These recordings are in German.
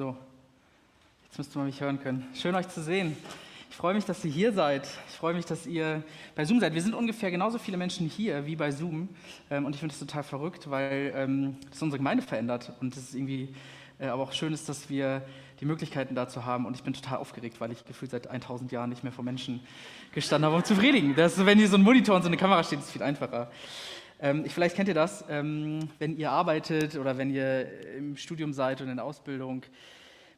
So, jetzt müsst ihr mich hören können. Schön euch zu sehen. Ich freue mich, dass ihr hier seid. Ich freue mich, dass ihr bei Zoom seid. Wir sind ungefähr genauso viele Menschen hier wie bei Zoom. Ähm, und ich finde es total verrückt, weil ähm, das unsere Gemeinde verändert. Und es ist irgendwie äh, aber auch schön ist, dass wir die Möglichkeiten dazu haben. Und ich bin total aufgeregt, weil ich gefühlt seit 1000 Jahren nicht mehr vor Menschen gestanden habe, um zu predigen. Wenn hier so ein Monitor und so eine Kamera steht, ist es viel einfacher. Ähm, vielleicht kennt ihr das, ähm, wenn ihr arbeitet oder wenn ihr im Studium seid und in der Ausbildung.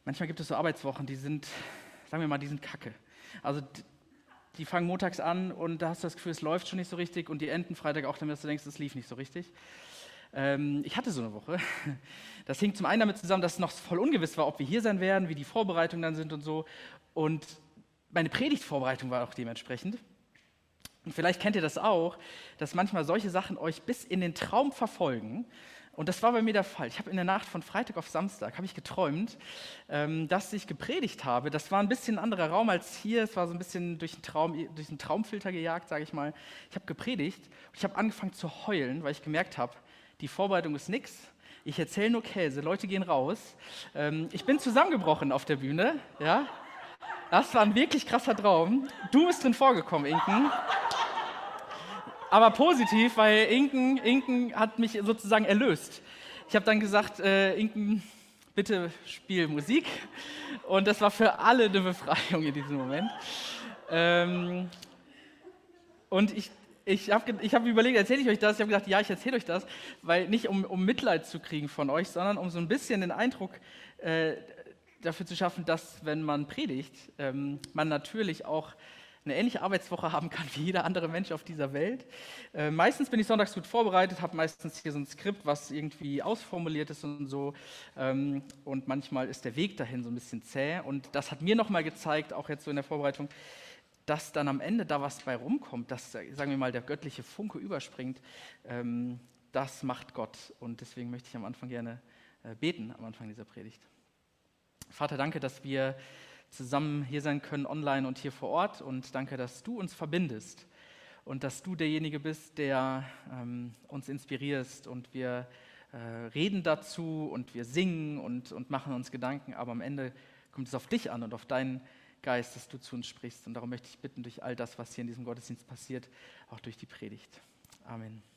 Manchmal gibt es so Arbeitswochen, die sind, sagen wir mal, die sind kacke. Also die fangen montags an und da hast du das Gefühl, es läuft schon nicht so richtig und die enden Freitag auch damit, du denkst, es lief nicht so richtig. Ähm, ich hatte so eine Woche. Das hing zum einen damit zusammen, dass es noch voll ungewiss war, ob wir hier sein werden, wie die Vorbereitungen dann sind und so. Und meine Predigtvorbereitung war auch dementsprechend. Und vielleicht kennt ihr das auch, dass manchmal solche Sachen euch bis in den Traum verfolgen. Und das war bei mir der Fall. Ich habe in der Nacht von Freitag auf Samstag habe ich geträumt, ähm, dass ich gepredigt habe. Das war ein bisschen ein anderer Raum als hier. Es war so ein bisschen durch einen, Traum, durch einen Traumfilter gejagt, sage ich mal. Ich habe gepredigt und ich habe angefangen zu heulen, weil ich gemerkt habe, die Vorbereitung ist nichts. Ich erzähle nur Käse. Leute gehen raus. Ähm, ich bin zusammengebrochen auf der Bühne. Ja, das war ein wirklich krasser Traum. Du bist drin vorgekommen, Inken aber positiv, weil Inken, Inken hat mich sozusagen erlöst. Ich habe dann gesagt, äh, Inken, bitte spiel Musik. Und das war für alle eine Befreiung in diesem Moment. Ähm, und ich, ich habe ich hab überlegt, erzähle ich euch das? Ich habe gedacht, ja, ich erzähle euch das, weil nicht um, um Mitleid zu kriegen von euch, sondern um so ein bisschen den Eindruck äh, dafür zu schaffen, dass wenn man predigt, ähm, man natürlich auch eine ähnliche Arbeitswoche haben kann wie jeder andere Mensch auf dieser Welt. Äh, meistens bin ich sonntags gut vorbereitet, habe meistens hier so ein Skript, was irgendwie ausformuliert ist und so. Ähm, und manchmal ist der Weg dahin so ein bisschen zäh. Und das hat mir nochmal gezeigt, auch jetzt so in der Vorbereitung, dass dann am Ende da was bei rumkommt, dass, sagen wir mal, der göttliche Funke überspringt. Ähm, das macht Gott. Und deswegen möchte ich am Anfang gerne äh, beten, am Anfang dieser Predigt. Vater, danke, dass wir zusammen hier sein können, online und hier vor Ort. Und danke, dass du uns verbindest und dass du derjenige bist, der ähm, uns inspirierst. Und wir äh, reden dazu und wir singen und, und machen uns Gedanken, aber am Ende kommt es auf dich an und auf deinen Geist, dass du zu uns sprichst. Und darum möchte ich bitten, durch all das, was hier in diesem Gottesdienst passiert, auch durch die Predigt. Amen.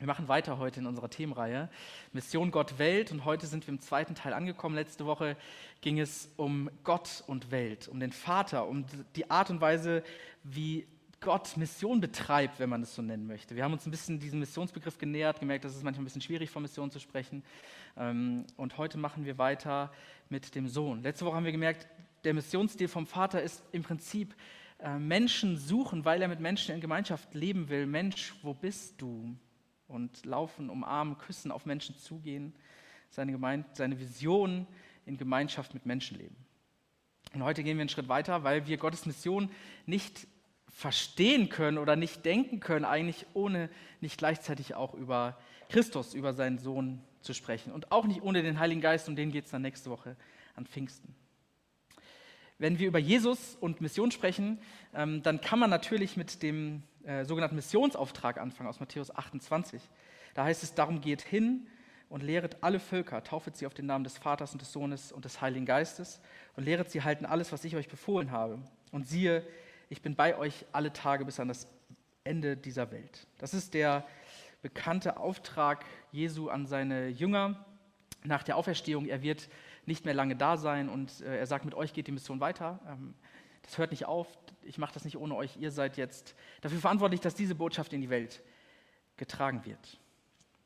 Wir machen weiter heute in unserer Themenreihe Mission Gott Welt und heute sind wir im zweiten Teil angekommen. Letzte Woche ging es um Gott und Welt, um den Vater, um die Art und Weise, wie Gott Mission betreibt, wenn man es so nennen möchte. Wir haben uns ein bisschen diesem Missionsbegriff genähert, gemerkt, dass es manchmal ein bisschen schwierig von Mission zu sprechen. Ähm, und heute machen wir weiter mit dem Sohn. Letzte Woche haben wir gemerkt, der Missionsstil vom Vater ist im Prinzip äh, Menschen suchen, weil er mit Menschen in Gemeinschaft leben will. Mensch, wo bist du? Und laufen, umarmen, küssen, auf Menschen zugehen, seine, Gemeinde, seine Vision in Gemeinschaft mit Menschen leben. Und heute gehen wir einen Schritt weiter, weil wir Gottes Mission nicht verstehen können oder nicht denken können, eigentlich ohne nicht gleichzeitig auch über Christus, über seinen Sohn zu sprechen. Und auch nicht ohne den Heiligen Geist, um den geht es dann nächste Woche an Pfingsten. Wenn wir über Jesus und Mission sprechen, ähm, dann kann man natürlich mit dem äh, sogenannten Missionsauftrag anfangen aus Matthäus 28. Da heißt es, darum geht hin und lehret alle Völker, taufet sie auf den Namen des Vaters und des Sohnes und des Heiligen Geistes und lehret sie halten alles, was ich euch befohlen habe. Und siehe, ich bin bei euch alle Tage bis an das Ende dieser Welt. Das ist der bekannte Auftrag Jesu an seine Jünger nach der Auferstehung. Er wird nicht mehr lange da sein und äh, er sagt, mit euch geht die Mission weiter. Ähm, das hört nicht auf, ich mache das nicht ohne euch, ihr seid jetzt dafür verantwortlich, dass diese Botschaft in die Welt getragen wird.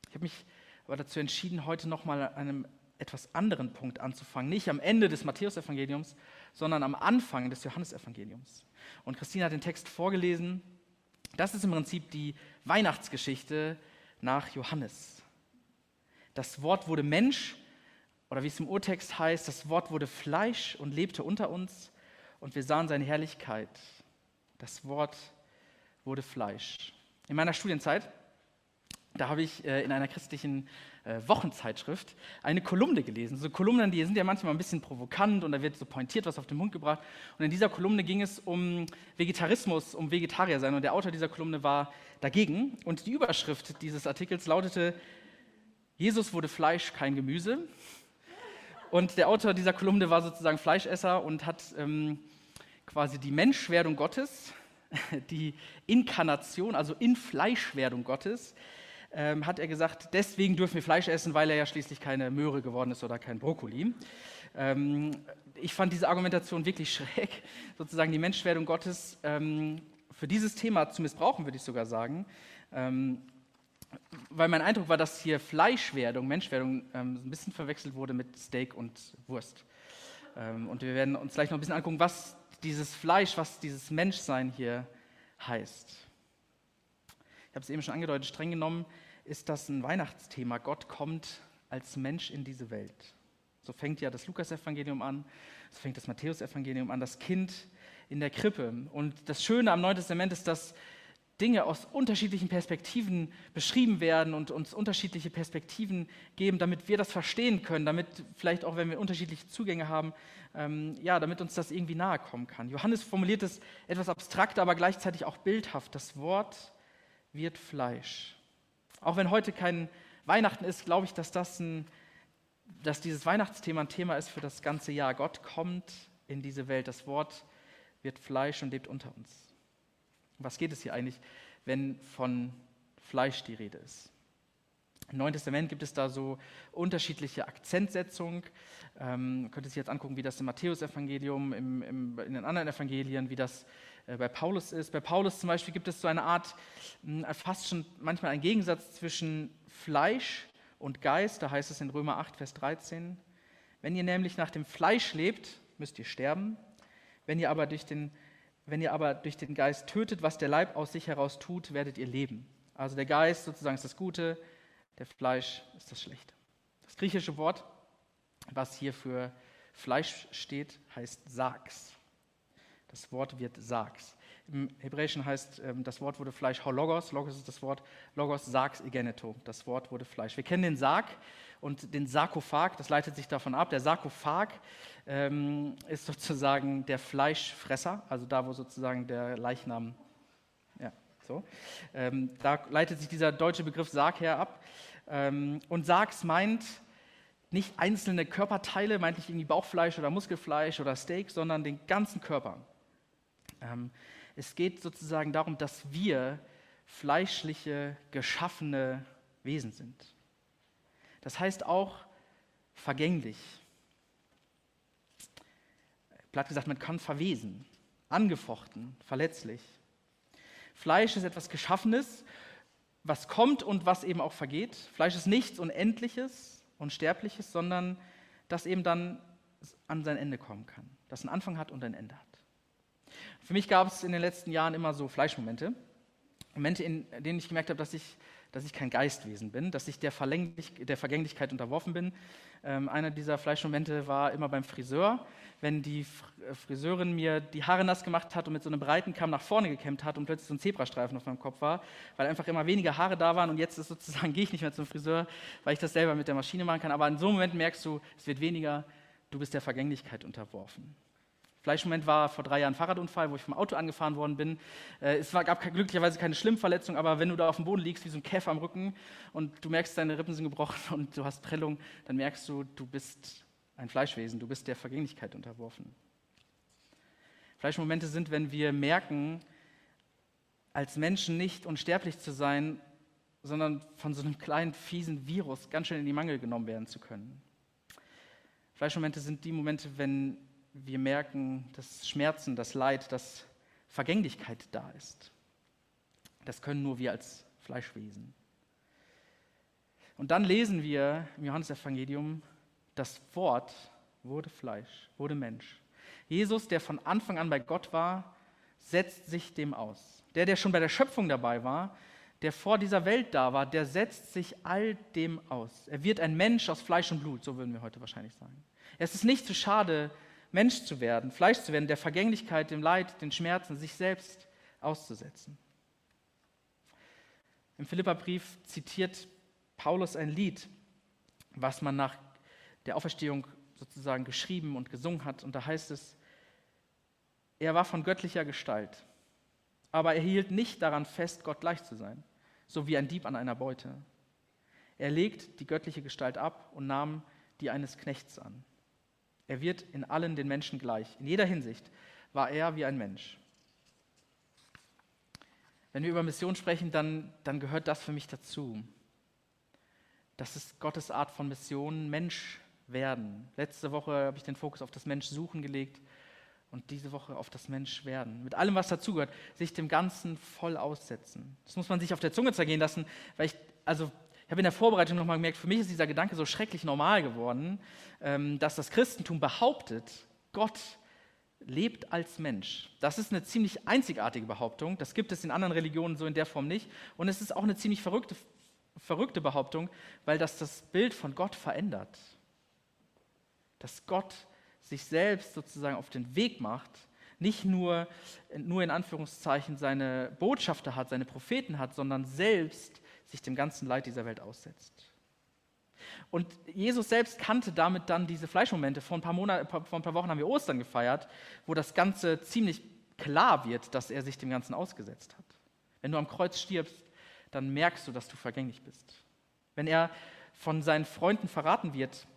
Ich habe mich aber dazu entschieden, heute nochmal an einem etwas anderen Punkt anzufangen. Nicht am Ende des Matthäusevangeliums, sondern am Anfang des Johannesevangeliums. Und Christine hat den Text vorgelesen. Das ist im Prinzip die Weihnachtsgeschichte nach Johannes. Das Wort wurde Mensch, oder wie es im Urtext heißt, das Wort wurde Fleisch und lebte unter uns und wir sahen seine Herrlichkeit. Das Wort wurde Fleisch. In meiner Studienzeit, da habe ich äh, in einer christlichen äh, Wochenzeitschrift eine Kolumne gelesen. So Kolumnen, die sind ja manchmal ein bisschen provokant und da wird so pointiert was auf den Mund gebracht. Und in dieser Kolumne ging es um Vegetarismus, um Vegetarier sein. Und der Autor dieser Kolumne war dagegen. Und die Überschrift dieses Artikels lautete: Jesus wurde Fleisch, kein Gemüse. Und der Autor dieser Kolumne war sozusagen Fleischesser und hat ähm, quasi die Menschwerdung Gottes, die Inkarnation, also Infleischwerdung Gottes, ähm, hat er gesagt, deswegen dürfen wir Fleisch essen, weil er ja schließlich keine Möhre geworden ist oder kein Brokkoli. Ähm, ich fand diese Argumentation wirklich schräg, sozusagen die Menschwerdung Gottes ähm, für dieses Thema zu missbrauchen, würde ich sogar sagen. Weil mein Eindruck war, dass hier Fleischwerdung, Menschwerdung ähm, ein bisschen verwechselt wurde mit Steak und Wurst. Ähm, und wir werden uns gleich noch ein bisschen angucken, was dieses Fleisch, was dieses Menschsein hier heißt. Ich habe es eben schon angedeutet, streng genommen ist das ein Weihnachtsthema. Gott kommt als Mensch in diese Welt. So fängt ja das Lukas-Evangelium an, so fängt das Matthäus-Evangelium an, das Kind in der Krippe. Und das Schöne am Neuen Testament ist, dass Dinge aus unterschiedlichen Perspektiven beschrieben werden und uns unterschiedliche Perspektiven geben, damit wir das verstehen können, damit vielleicht auch, wenn wir unterschiedliche Zugänge haben, ähm, ja, damit uns das irgendwie nahe kommen kann. Johannes formuliert es etwas abstrakter, aber gleichzeitig auch bildhaft. Das Wort wird Fleisch. Auch wenn heute kein Weihnachten ist, glaube ich, dass, das ein, dass dieses Weihnachtsthema ein Thema ist für das ganze Jahr. Gott kommt in diese Welt. Das Wort wird Fleisch und lebt unter uns. Was geht es hier eigentlich, wenn von Fleisch die Rede ist? Im Neuen Testament gibt es da so unterschiedliche Akzentsetzungen. Ähm, man könnte sich jetzt angucken, wie das im Matthäusevangelium, im, im, in den anderen Evangelien, wie das äh, bei Paulus ist. Bei Paulus zum Beispiel gibt es so eine Art, hm, fast schon manchmal einen Gegensatz zwischen Fleisch und Geist. Da heißt es in Römer 8, Vers 13, wenn ihr nämlich nach dem Fleisch lebt, müsst ihr sterben. Wenn ihr aber durch den, wenn ihr aber durch den Geist tötet, was der Leib aus sich heraus tut, werdet ihr leben. Also der Geist sozusagen ist das Gute, der Fleisch ist das Schlechte. Das griechische Wort, was hier für Fleisch steht, heißt Sags. Das Wort wird Sags. Im Hebräischen heißt, ähm, das Wort wurde Fleisch, Logos. Logos ist das Wort, Logos Sags Egeneto. Das Wort wurde Fleisch. Wir kennen den Sarg und den Sarkophag, das leitet sich davon ab. Der Sarkophag ähm, ist sozusagen der Fleischfresser, also da, wo sozusagen der Leichnam, ja, so. Ähm, da leitet sich dieser deutsche Begriff Sarg her ab. Ähm, und Sargs meint nicht einzelne Körperteile, meint nicht irgendwie Bauchfleisch oder Muskelfleisch oder Steak, sondern den ganzen Körper. Ähm, es geht sozusagen darum, dass wir fleischliche, geschaffene Wesen sind. Das heißt auch vergänglich. Platt gesagt, man kann verwesen, angefochten, verletzlich. Fleisch ist etwas Geschaffenes, was kommt und was eben auch vergeht. Fleisch ist nichts Unendliches, Unsterbliches, sondern das eben dann an sein Ende kommen kann, das einen Anfang hat und ein Ende hat. Für mich gab es in den letzten Jahren immer so Fleischmomente. Momente, in denen ich gemerkt habe, dass ich, dass ich kein Geistwesen bin, dass ich der, der Vergänglichkeit unterworfen bin. Ähm, einer dieser Fleischmomente war immer beim Friseur, wenn die äh, Friseurin mir die Haare nass gemacht hat und mit so einem breiten Kamm nach vorne gekämmt hat und plötzlich so ein Zebrastreifen auf meinem Kopf war, weil einfach immer weniger Haare da waren und jetzt ist sozusagen, gehe ich nicht mehr zum Friseur, weil ich das selber mit der Maschine machen kann. Aber in so einem Moment merkst du, es wird weniger, du bist der Vergänglichkeit unterworfen. Fleischmoment war vor drei Jahren Fahrradunfall, wo ich vom Auto angefahren worden bin. Äh, es gab glücklicherweise keine Schlimmverletzung, aber wenn du da auf dem Boden liegst wie so ein Käfer am Rücken und du merkst, deine Rippen sind gebrochen und du hast Prellung, dann merkst du, du bist ein Fleischwesen, du bist der Vergänglichkeit unterworfen. Fleischmomente sind, wenn wir merken, als Menschen nicht unsterblich zu sein, sondern von so einem kleinen, fiesen Virus ganz schnell in die Mangel genommen werden zu können. Fleischmomente sind die Momente, wenn wir merken, dass Schmerzen, das Leid, dass Vergänglichkeit da ist. Das können nur wir als Fleischwesen. Und dann lesen wir im Johannesevangelium, das Wort wurde Fleisch, wurde Mensch. Jesus, der von Anfang an bei Gott war, setzt sich dem aus. Der, der schon bei der Schöpfung dabei war, der vor dieser Welt da war, der setzt sich all dem aus. Er wird ein Mensch aus Fleisch und Blut, so würden wir heute wahrscheinlich sagen. Es ist nicht zu schade, Mensch zu werden, Fleisch zu werden, der Vergänglichkeit, dem Leid, den Schmerzen, sich selbst auszusetzen. Im Philipperbrief zitiert Paulus ein Lied, was man nach der Auferstehung sozusagen geschrieben und gesungen hat. Und da heißt es, er war von göttlicher Gestalt, aber er hielt nicht daran fest, Gott gleich zu sein, so wie ein Dieb an einer Beute. Er legt die göttliche Gestalt ab und nahm die eines Knechts an Er wird in allen den Menschen gleich. In jeder Hinsicht war er wie ein Mensch. Wenn wir über Mission sprechen, dann, dann gehört das für mich dazu. Das ist Gottes Art von Mission, Mensch werden. Letzte Woche habe ich den Fokus auf das Mensch suchen gelegt und diese Woche auf das Mensch werden. Mit allem, was dazugehört, sich dem Ganzen voll aussetzen. Das muss man sich auf der Zunge zergehen lassen, weil ich, also ich habe in der Vorbereitung nochmal gemerkt, für mich ist dieser Gedanke so schrecklich normal geworden, ähm, dass das Christentum behauptet, Gott lebt als Mensch. Das ist eine ziemlich einzigartige Behauptung. Das gibt es in anderen Religionen so in der Form nicht. Und es ist auch eine ziemlich verrückte, verrückte Behauptung, weil das das Bild von Gott verändert. Dass Gott sich selbst sozusagen auf den Weg macht, nicht nur, nur in Anführungszeichen seine Botschafter hat, seine Propheten hat, sondern selbst sich dem ganzen Leid dieser Welt aussetzt. Und Jesus selbst kannte damit dann diese Fleischmomente. Vor ein, paar Monaten, vor ein paar Wochen haben wir Ostern gefeiert, wo das Ganze ziemlich klar wird, dass er sich dem Ganzen ausgesetzt hat. Wenn du am Kreuz stirbst, dann merkst du, dass du vergänglich bist. Wenn er von seinen Freunden verraten wird,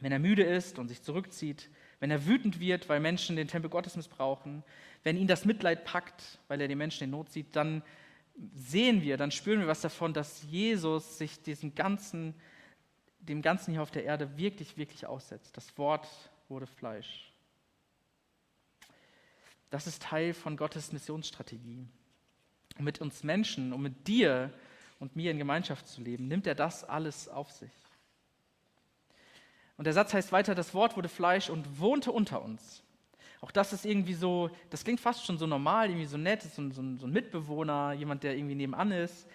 wenn er müde ist und sich zurückzieht, wenn er wütend wird, weil Menschen den Tempel Gottes missbrauchen, wenn ihn das Mitleid packt, weil er die Menschen in Not sieht, dann sehen wir, dann spüren wir was davon, dass Jesus sich diesem ganzen, dem Ganzen hier auf der Erde wirklich, wirklich aussetzt. Das Wort wurde Fleisch. Das ist Teil von Gottes Missionsstrategie. Und mit uns Menschen, um mit dir und mir in Gemeinschaft zu leben, nimmt er das alles auf sich. Und der Satz heißt weiter, das Wort wurde Fleisch und wohnte unter uns. Auch das ist irgendwie so, das klingt fast schon so normal, irgendwie so nett, so, so, so ein Mitbewohner, jemand, der irgendwie nebenan ist.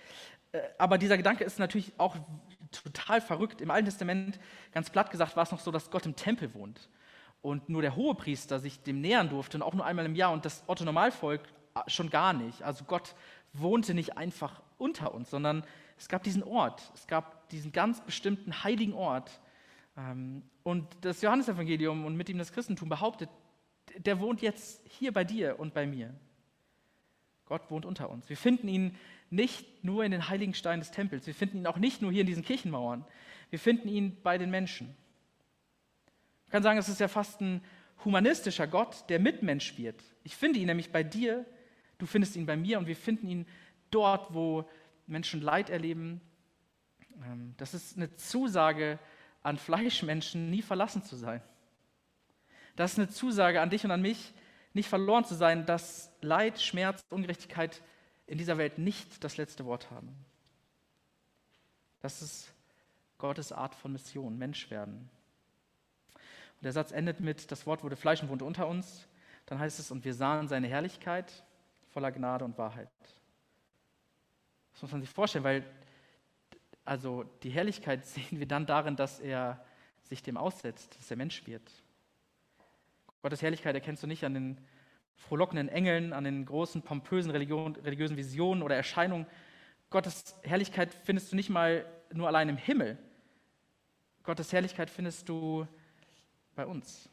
Äh, aber dieser Gedanke ist natürlich auch total verrückt. Im Alten Testament, ganz platt gesagt, war es noch so, dass Gott im Tempel wohnt und nur der Hohepriester sich dem nähern durfte und auch nur einmal im Jahr und das Otto Normalvolk äh, schon gar nicht. Also Gott wohnte nicht einfach unter uns, sondern es gab diesen Ort, es gab diesen ganz bestimmten heiligen Ort, ähm, und das Johannesevangelium und mit ihm das Christentum behauptet, der wohnt jetzt hier bei dir und bei mir. Gott wohnt unter uns. Wir finden ihn nicht nur in den heiligen Steinen des Tempels, wir finden ihn auch nicht nur hier in diesen Kirchenmauern, wir finden ihn bei den Menschen. Man kann sagen, es ist ja fast ein humanistischer Gott, der Mitmensch wird. Ich finde ihn nämlich bei dir, du findest ihn bei mir und wir finden ihn dort, wo Menschen Leid erleben. Ähm, das ist eine Zusage, an Fleischmenschen nie verlassen zu sein. Das ist eine Zusage an dich und an mich, nicht verloren zu sein, dass Leid, Schmerz, Ungerechtigkeit in dieser Welt nicht das letzte Wort haben. Das ist Gottes Art von Mission, Mensch werden. Und der Satz endet mit, das Wort wurde Fleisch und wohnte unter uns. Dann heißt es, und wir sahen seine Herrlichkeit voller Gnade und Wahrheit. Das muss man sich vorstellen, weil also die Herrlichkeit sehen wir dann darin, dass er sich dem aussetzt, dass er Mensch wird. Gottes Herrlichkeit erkennst du nicht an den frohlockenden Engeln, an den großen, pompösen Religion, religiösen Visionen oder Erscheinungen. Gottes Herrlichkeit findest du nicht mal nur allein im Himmel. Gottes Herrlichkeit findest du bei uns,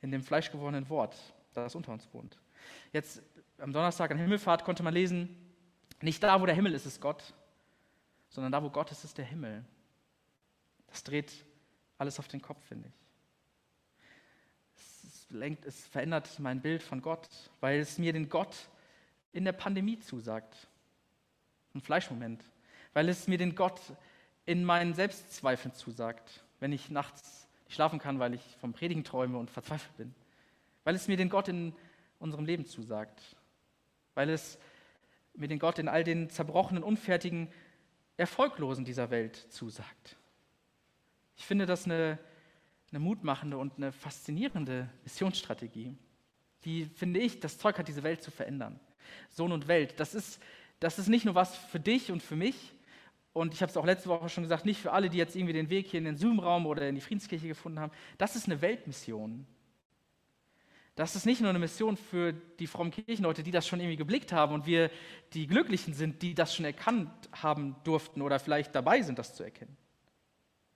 in dem fleischgewordenen Wort, das unter uns wohnt. Jetzt am Donnerstag an Himmelfahrt konnte man lesen, nicht da, wo der Himmel ist, ist Gott, sondern da, wo Gott ist, ist der Himmel. Das dreht alles auf den Kopf, finde ich. Es, lenkt, es verändert mein Bild von Gott, weil es mir den Gott in der Pandemie zusagt. Ein Fleischmoment. Weil es mir den Gott in meinen Selbstzweifeln zusagt, wenn ich nachts nicht schlafen kann, weil ich vom Predigen träume und verzweifelt bin. Weil es mir den Gott in unserem Leben zusagt. Weil es mir den Gott in all den zerbrochenen, unfertigen Erfolglosen dieser Welt zusagt. Ich finde das eine, eine mutmachende und eine faszinierende Missionsstrategie, die, finde ich, das Zeug hat, diese Welt zu verändern. Sohn und Welt, das ist, das ist nicht nur was für dich und für mich, und ich habe es auch letzte Woche schon gesagt, nicht für alle, die jetzt irgendwie den Weg hier in den Zoom-Raum oder in die Friedenskirche gefunden haben. Das ist eine Weltmission. Das ist nicht nur eine Mission für die frommen Kirchenleute, die das schon irgendwie geblickt haben und wir die Glücklichen sind, die das schon erkannt haben durften oder vielleicht dabei sind, das zu erkennen.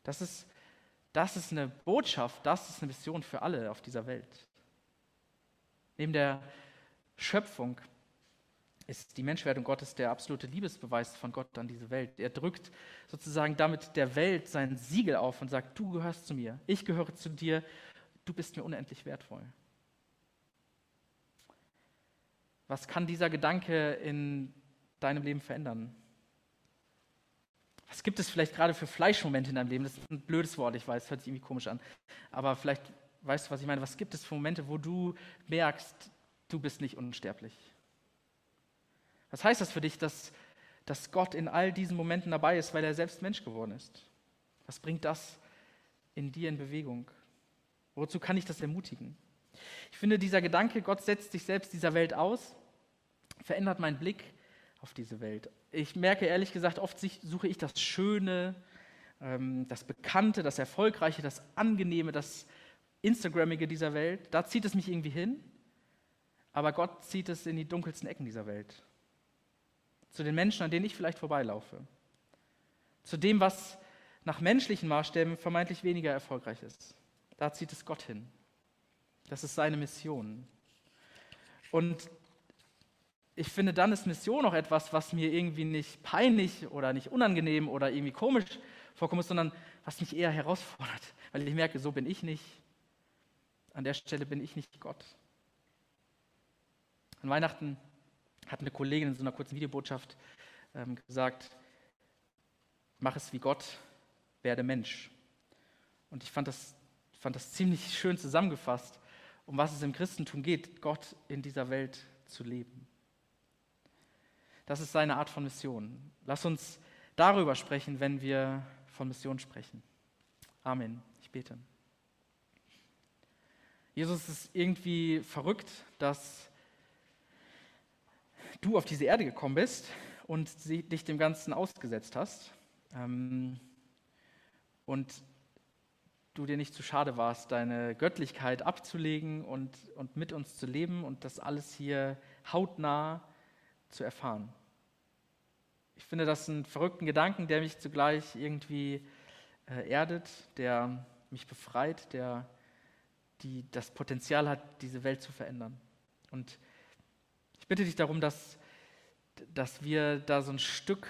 Das ist, das ist eine Botschaft, das ist eine Mission für alle auf dieser Welt. Neben der Schöpfung ist die Menschwerdung Gottes der absolute Liebesbeweis von Gott an diese Welt. Er drückt sozusagen damit der Welt sein Siegel auf und sagt, du gehörst zu mir, ich gehöre zu dir, du bist mir unendlich wertvoll. Was kann dieser Gedanke in deinem Leben verändern? Was gibt es vielleicht gerade für Fleischmomente in deinem Leben? Das ist ein blödes Wort, ich weiß, hört sich irgendwie komisch an. Aber vielleicht weißt du, was ich meine. Was gibt es für Momente, wo du merkst, du bist nicht unsterblich? Was heißt das für dich, dass, dass Gott in all diesen Momenten dabei ist, weil er selbst Mensch geworden ist? Was bringt das in dir in Bewegung? Wozu kann ich das ermutigen? Ich finde, dieser Gedanke, Gott setzt sich selbst dieser Welt aus, verändert meinen Blick auf diese Welt. Ich merke ehrlich gesagt, oft suche ich das Schöne, ähm, das Bekannte, das Erfolgreiche, das Angenehme, das Instagrammige dieser Welt. Da zieht es mich irgendwie hin, aber Gott zieht es in die dunkelsten Ecken dieser Welt. Zu den Menschen, an denen ich vielleicht vorbeilaufe. Zu dem, was nach menschlichen Maßstäben vermeintlich weniger erfolgreich ist. Da zieht es Gott hin. Das ist seine Mission. Und ich finde, dann ist Mission auch etwas, was mir irgendwie nicht peinlich oder nicht unangenehm oder irgendwie komisch vorkommt, sondern was mich eher herausfordert, weil ich merke, so bin ich nicht. An der Stelle bin ich nicht Gott. An Weihnachten hat eine Kollegin in so einer kurzen Videobotschaft ähm, gesagt, mach es wie Gott, werde Mensch. Und ich fand das, fand das ziemlich schön zusammengefasst, um was es im Christentum geht, Gott in dieser Welt zu leben. Das ist seine Art von Mission. Lass uns darüber sprechen, wenn wir von Mission sprechen. Amen. Ich bete. Jesus ist irgendwie verrückt, dass du auf diese Erde gekommen bist und dich dem Ganzen ausgesetzt hast. Ähm, und du dir nicht zu schade warst, deine Göttlichkeit abzulegen und, und mit uns zu leben und das alles hier hautnah zu erfahren. Ich finde das einen verrückten Gedanken, der mich zugleich irgendwie äh, erdet, der mich befreit, der die, das Potenzial hat, diese Welt zu verändern. Und ich bitte dich darum, dass, dass wir da so ein Stück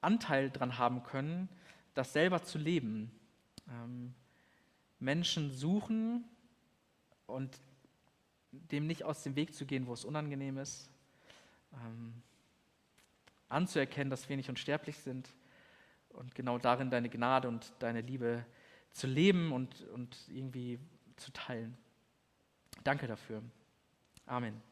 Anteil dran haben können, das selber zu leben. Ähm, Menschen suchen und dem nicht aus dem Weg zu gehen, wo es unangenehm ist. Ähm, anzuerkennen, dass wir nicht unsterblich sind und genau darin deine Gnade und deine Liebe zu leben und, und irgendwie zu teilen. Danke dafür. Amen.